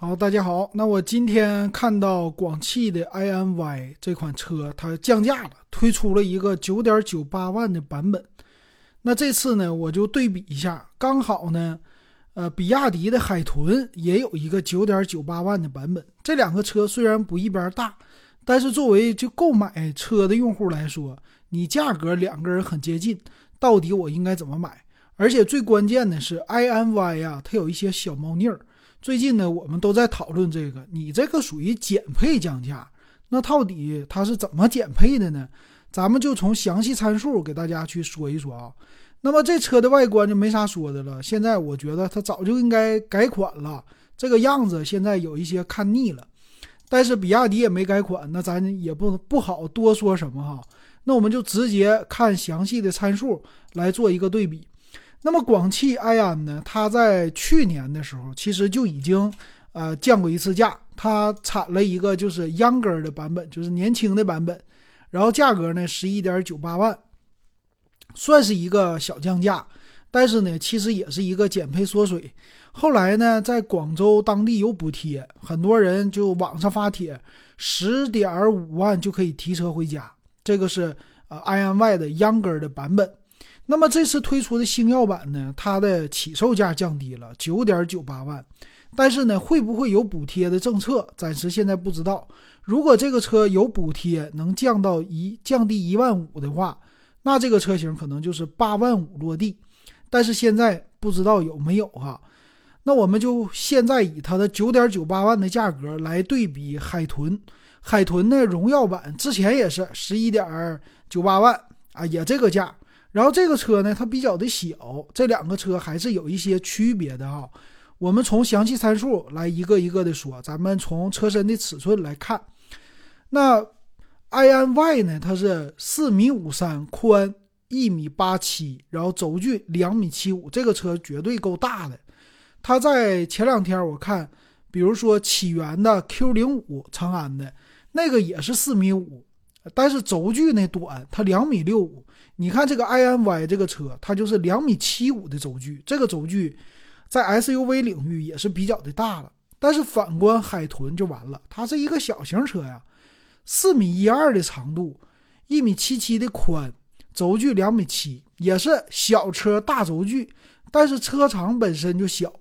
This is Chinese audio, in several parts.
好，大家好。那我今天看到广汽的 iNY 这款车，它降价了，推出了一个九点九八万的版本。那这次呢，我就对比一下，刚好呢，呃，比亚迪的海豚也有一个九点九八万的版本。这两个车虽然不一边大，但是作为就购买车的用户来说，你价格两个人很接近，到底我应该怎么买？而且最关键的是，iNY 呀，它有一些小猫腻儿。最近呢，我们都在讨论这个，你这个属于减配降价，那到底它是怎么减配的呢？咱们就从详细参数给大家去说一说啊。那么这车的外观就没啥说的了，现在我觉得它早就应该改款了，这个样子现在有一些看腻了。但是比亚迪也没改款，那咱也不不好多说什么哈。那我们就直接看详细的参数来做一个对比。那么广汽埃安呢？它在去年的时候其实就已经呃降过一次价，它产了一个就是 younger 的版本，就是年轻的版本，然后价格呢十一点九八万，算是一个小降价，但是呢其实也是一个减配缩水。后来呢，在广州当地有补贴，很多人就网上发帖，十点五万就可以提车回家。这个是呃 iNY 的 younger 的版本。那么这次推出的星耀版呢，它的起售价降低了九点九八万，但是呢，会不会有补贴的政策，暂时现在不知道。如果这个车有补贴，能降到一降低一万五的话，那这个车型可能就是八万五落地。但是现在不知道有没有哈。那我们就现在以它的九点九八万的价格来对比海豚，海豚的荣耀版之前也是十一点九八万啊，也这个价。然后这个车呢，它比较的小，这两个车还是有一些区别的哈。我们从详细参数来一个一个的说，咱们从车身的尺寸来看，那 iNY 呢，它是四米五三，宽一米八七，然后轴距两米七五，这个车绝对够大的。它在前两天我看，比如说起源的 Q 零五长安的那个也是四米五，但是轴距呢短，它两米六五。你看这个 iNY 这个车，它就是两米七五的轴距，这个轴距在 SUV 领域也是比较的大了。但是反观海豚就完了，它是一个小型车呀，四米一二的长度，一米七七的宽，轴距两米七，也是小车大轴距，但是车长本身就小，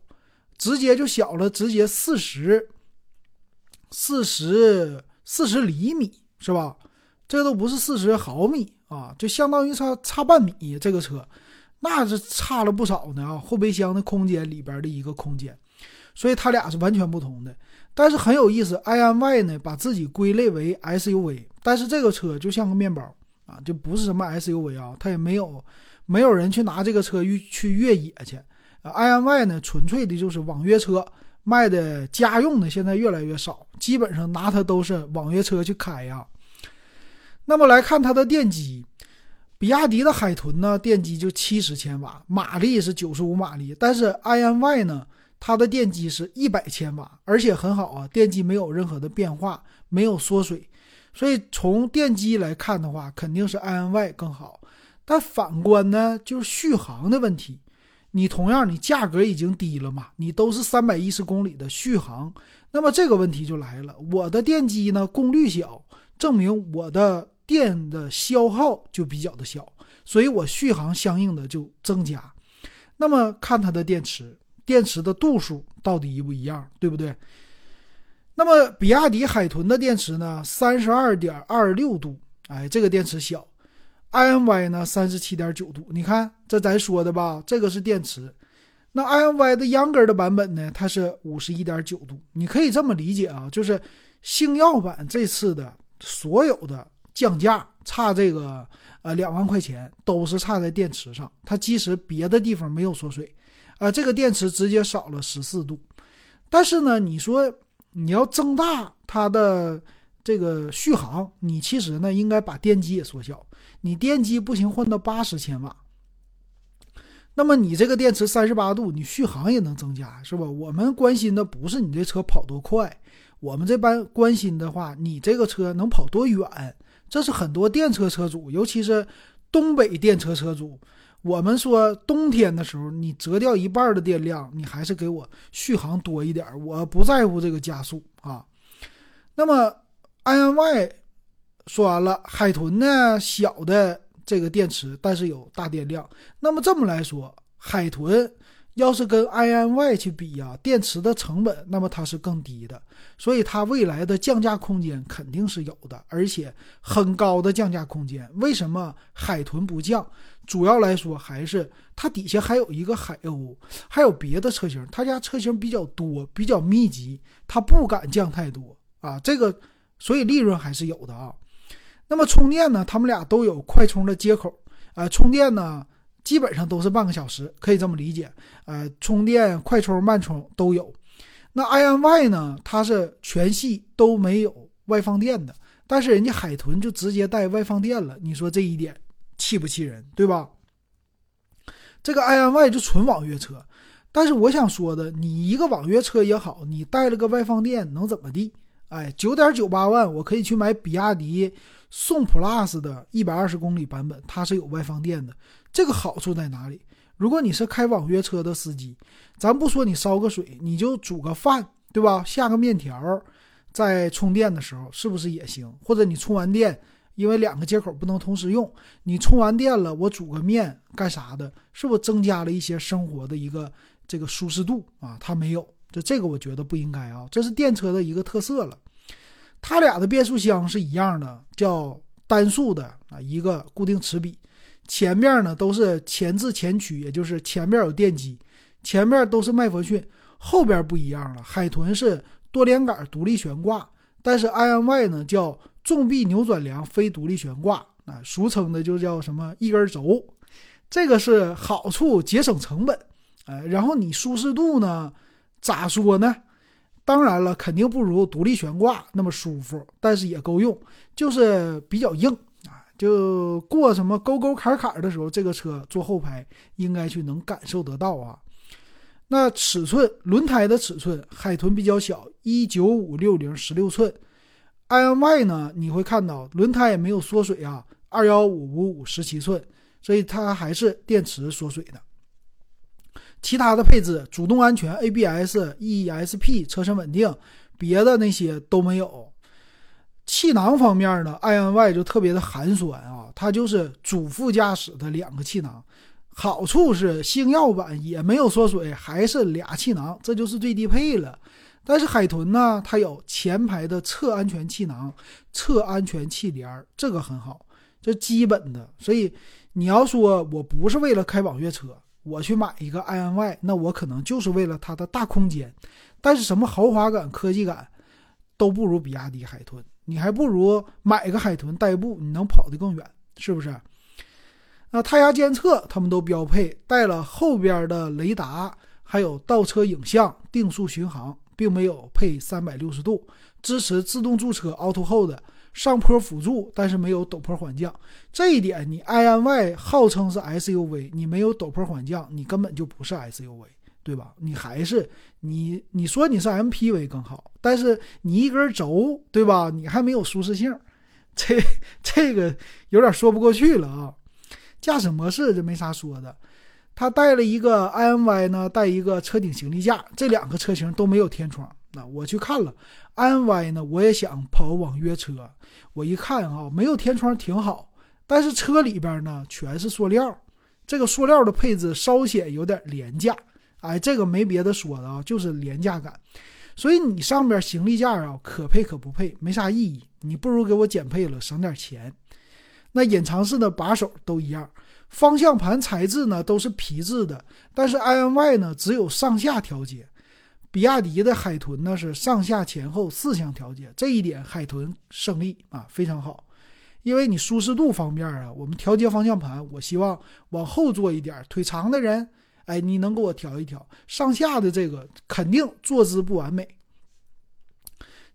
直接就小了，直接四十四十四十厘米是吧？这都不是四十毫米。啊，就相当于差差半米，这个车，那是差了不少呢啊！后备箱的空间里边的一个空间，所以它俩是完全不同的。但是很有意思，iNY 呢把自己归类为 SUV，但是这个车就像个面包啊，就不是什么 SUV 啊，它也没有没有人去拿这个车去去越野去。iNY 呢纯粹的就是网约车，卖的家用的现在越来越少，基本上拿它都是网约车去开呀。那么来看它的电机，比亚迪的海豚呢，电机就七十千瓦，马力是九十五马力。但是 iNY 呢，它的电机是一百千瓦，而且很好啊，电机没有任何的变化，没有缩水。所以从电机来看的话，肯定是 iNY 更好。但反观呢，就是续航的问题。你同样，你价格已经低了嘛，你都是三百一十公里的续航，那么这个问题就来了。我的电机呢，功率小，证明我的。电的消耗就比较的小，所以我续航相应的就增加。那么看它的电池，电池的度数到底一不一样，对不对？那么比亚迪海豚的电池呢，三十二点二六度，哎，这个电池小。iNY 呢，三十七点九度。你看这咱说的吧，这个是电池。那 iNY 的 Younger 的版本呢，它是五十一点九度。你可以这么理解啊，就是星耀版这次的所有的。降价差这个呃两万块钱，都是差在电池上。它即使别的地方没有缩水，啊，这个电池直接少了十四度。但是呢，你说你要增大它的这个续航，你其实呢应该把电机也缩小。你电机不行，换到八十千瓦。那么你这个电池三十八度，你续航也能增加，是吧？我们关心的不是你这车跑多快，我们这般关心的话，你这个车能跑多远。这是很多电车车主，尤其是东北电车车主，我们说冬天的时候，你折掉一半的电量，你还是给我续航多一点，我不在乎这个加速啊。那么 INY 说完了，海豚呢小的这个电池，但是有大电量。那么这么来说，海豚。要是跟 INY 去比呀，电池的成本，那么它是更低的，所以它未来的降价空间肯定是有的，而且很高的降价空间。为什么海豚不降？主要来说还是它底下还有一个海鸥，还有别的车型，它家车型比较多，比较密集，它不敢降太多啊。这个，所以利润还是有的啊。那么充电呢？他们俩都有快充的接口啊，充电呢？基本上都是半个小时，可以这么理解。呃，充电快充、慢充都有。那 INY 呢？它是全系都没有外放电的，但是人家海豚就直接带外放电了。你说这一点气不气人，对吧？这个 INY 就纯网约车，但是我想说的，你一个网约车也好，你带了个外放电能怎么地？哎，九点九八万，我可以去买比亚迪宋 PLUS 的一百二十公里版本，它是有外放电的。这个好处在哪里？如果你是开网约车的司机，咱不说你烧个水，你就煮个饭，对吧？下个面条，在充电的时候是不是也行？或者你充完电，因为两个接口不能同时用，你充完电了，我煮个面干啥的？是不是增加了一些生活的一个这个舒适度啊？它没有，就这个我觉得不应该啊，这是电车的一个特色了。它俩的变速箱是一样的，叫单速的啊，一个固定齿比。前面呢都是前置前驱，也就是前面有电机，前面都是麦弗逊，后边不一样了。海豚是多连杆独立悬挂，但是 INY 呢叫重臂扭转梁非独立悬挂，啊，俗称的就叫什么一根轴。这个是好处，节省成本，呃，然后你舒适度呢，咋说呢？当然了，肯定不如独立悬挂那么舒服，但是也够用，就是比较硬。就过什么沟沟坎坎的时候，这个车坐后排应该去能感受得到啊。那尺寸，轮胎的尺寸，海豚比较小，一九五六零十六寸，INY 呢，你会看到轮胎也没有缩水啊，二幺五五五十七寸，所以它还是电池缩水的。其他的配置，主动安全、ABS、ESP、车身稳定，别的那些都没有。气囊方面呢，INY 就特别的寒酸啊，它就是主副驾驶的两个气囊，好处是星耀版也没有缩水，还是俩气囊，这就是最低配了。但是海豚呢，它有前排的侧安全气囊、侧安全气帘，这个很好，这基本的。所以你要说我不是为了开网约车，我去买一个 INY，那我可能就是为了它的大空间，但是什么豪华感、科技感都不如比亚迪海豚。你还不如买个海豚代步，你能跑得更远，是不是？那胎压监测他们都标配，带了后边的雷达，还有倒车影像、定速巡航，并没有配三百六十度，支持自动驻车 Auto Hold，上坡辅助，但是没有陡坡缓降。这一点，你 INY 号称是 SUV，你没有陡坡缓降，你根本就不是 SUV。对吧？你还是你你说你是 MPV 更好，但是你一根轴，对吧？你还没有舒适性，这这个有点说不过去了啊。驾驶模式这没啥说的，它带了一个 INY 呢，带一个车顶行李架，这两个车型都没有天窗。那我去看了 INY 呢，我也想跑网约车，我一看啊，没有天窗挺好，但是车里边呢全是塑料，这个塑料的配置稍显有点廉价。哎，这个没别的说的啊，就是廉价感。所以你上边行李架啊，可配可不配，没啥意义。你不如给我减配了，省点钱。那隐藏式的把手都一样，方向盘材质呢都是皮质的，但是 INY 呢只有上下调节，比亚迪的海豚呢是上下前后四项调节，这一点海豚胜利啊，非常好。因为你舒适度方面啊，我们调节方向盘，我希望往后坐一点，腿长的人。哎，你能给我调一调上下的这个，肯定坐姿不完美。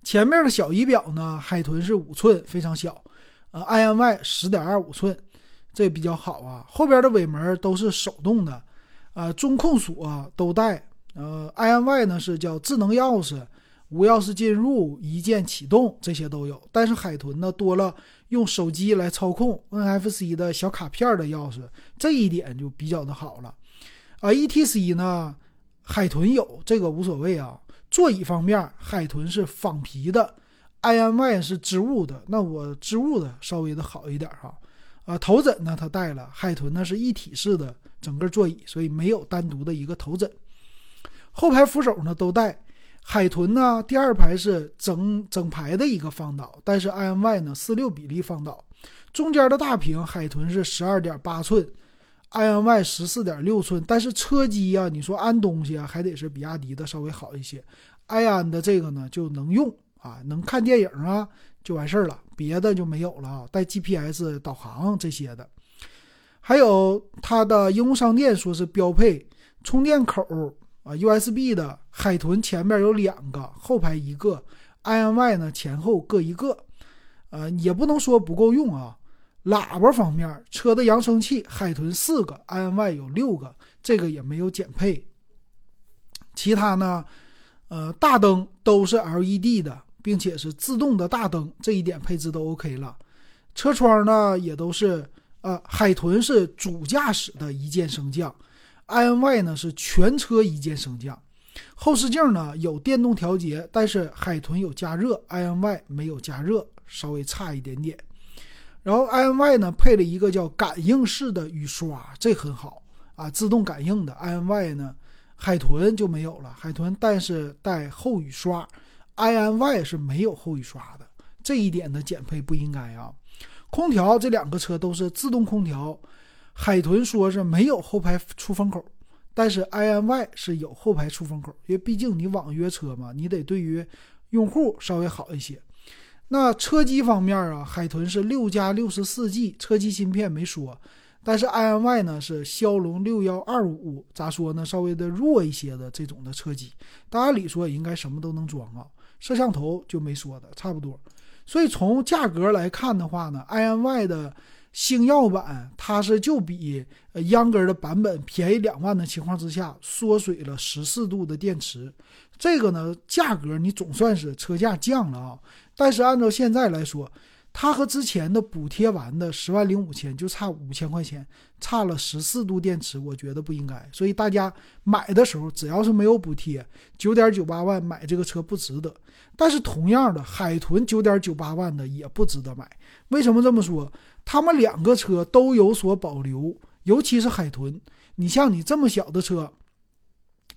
前面的小仪表呢，海豚是五寸，非常小，呃，INY 十点二五寸，这比较好啊。后边的尾门都是手动的，呃，中控锁都带，呃，INY 呢是叫智能钥匙，无钥匙进入、一键启动这些都有。但是海豚呢，多了用手机来操控 NFC 的小卡片的钥匙，这一点就比较的好了。啊，ETC 呢，海豚有这个无所谓啊。座椅方面，海豚是仿皮的，INY 是织物的。那我织物的稍微的好一点哈。啊，头枕呢，它带了，海豚呢是一体式的整个座椅，所以没有单独的一个头枕。后排扶手呢都带，海豚呢第二排是整整排的一个放倒，但是 INY 呢四六比例放倒。中间的大屏，海豚是十二点八寸，INY 十四点六寸，但是车机呀，你说安东西啊，还得是比亚迪的稍微好一些。埃安的这个呢就能用啊，能看电影啊就完事儿了，别的就没有了啊。带 GPS 导航这些的，还有它的应用商店说是标配充电口啊，USB 的海豚前面有两个，后排一个，INY 呢前后各一个，呃也不能说不够用啊。喇叭方面，车的扬声器海豚四个，INY 有六个，这个也没有减配。其他呢？呃，大灯都是 LED 的，并且是自动的大灯，这一点配置都 OK 了。车窗呢也都是，呃，海豚是主驾驶的一键升降，INY 呢是全车一键升降。后视镜呢有电动调节，但是海豚有加热，INY 没有加热，稍微差一点点。然后 INY 呢配了一个叫感应式的雨刷，这很好啊，自动感应的。INY 呢。海豚就没有了，海豚但是带后雨刷，INY 是没有后雨刷的，这一点的减配不应该啊。空调这两个车都是自动空调，海豚说是没有后排出风口，但是 INY 是有后排出风口，因为毕竟你网约车嘛，你得对于用户稍微好一些。那车机方面啊，海豚是六加六十四 G 车机芯片没说。但是 INY 呢是骁龙六幺二五，咋说呢？稍微的弱一些的这种的车机，大按理说也应该什么都能装啊。摄像头就没说的，差不多。所以从价格来看的话呢，INY 的星耀版它是就比秧歌的版本便宜两万的情况之下，缩水了十四度的电池。这个呢价格你总算是车价降了啊。但是按照现在来说，它和之前的补贴完的十万零五千就差五千块钱，差了十四度电池，我觉得不应该。所以大家买的时候，只要是没有补贴，九点九八万买这个车不值得。但是同样的，海豚九点九八万的也不值得买。为什么这么说？他们两个车都有所保留，尤其是海豚。你像你这么小的车，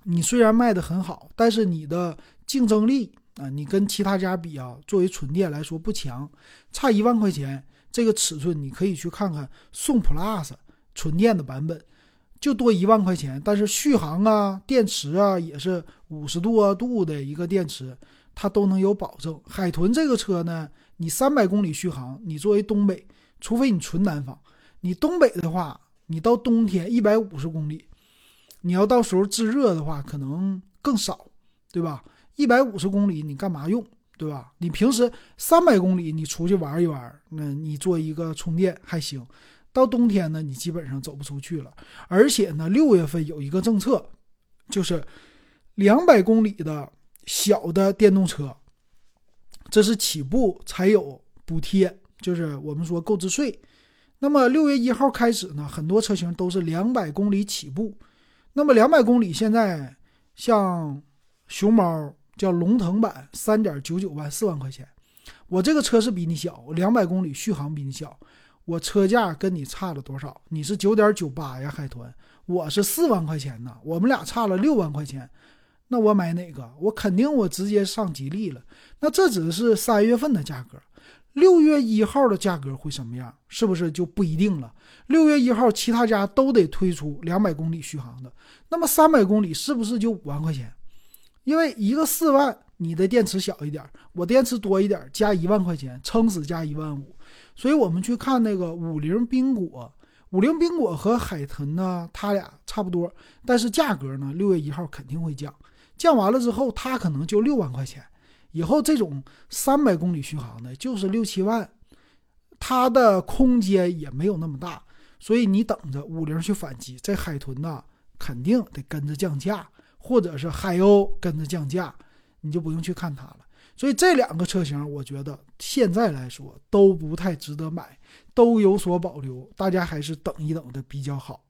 你虽然卖的很好，但是你的竞争力。啊，你跟其他家比啊，作为纯电来说不强，差一万块钱。这个尺寸你可以去看看宋 PLUS 纯电的版本，就多一万块钱。但是续航啊、电池啊也是五十多度的一个电池，它都能有保证。海豚这个车呢，你三百公里续航，你作为东北，除非你纯南方，你东北的话，你到冬天一百五十公里，你要到时候制热的话，可能更少，对吧？一百五十公里你干嘛用，对吧？你平时三百公里你出去玩一玩，那你做一个充电还行。到冬天呢，你基本上走不出去了。而且呢，六月份有一个政策，就是两百公里的小的电动车，这是起步才有补贴，就是我们说购置税。那么六月一号开始呢，很多车型都是两百公里起步。那么两百公里现在像熊猫。叫龙腾版，三点九九万，四万块钱。我这个车是比你小，两百公里续航比你小，我车价跟你差了多少？你是九点九八呀，海豚，我是四万块钱呢，我们俩差了六万块钱。那我买哪个？我肯定我直接上吉利了。那这只是三月份的价格，六月一号的价格会什么样？是不是就不一定了？六月一号其他家都得推出两百公里续航的，那么三百公里是不是就五万块钱？因为一个四万，你的电池小一点，我电池多一点，加一万块钱，撑死加一万五。所以我们去看那个五菱缤果，五菱缤果和海豚呢，它俩差不多，但是价格呢，六月一号肯定会降，降完了之后，它可能就六万块钱。以后这种三百公里续航的，就是六七万，它的空间也没有那么大，所以你等着五菱去反击，这海豚呐，肯定得跟着降价。或者是海鸥跟着降价，你就不用去看它了。所以这两个车型，我觉得现在来说都不太值得买，都有所保留，大家还是等一等的比较好。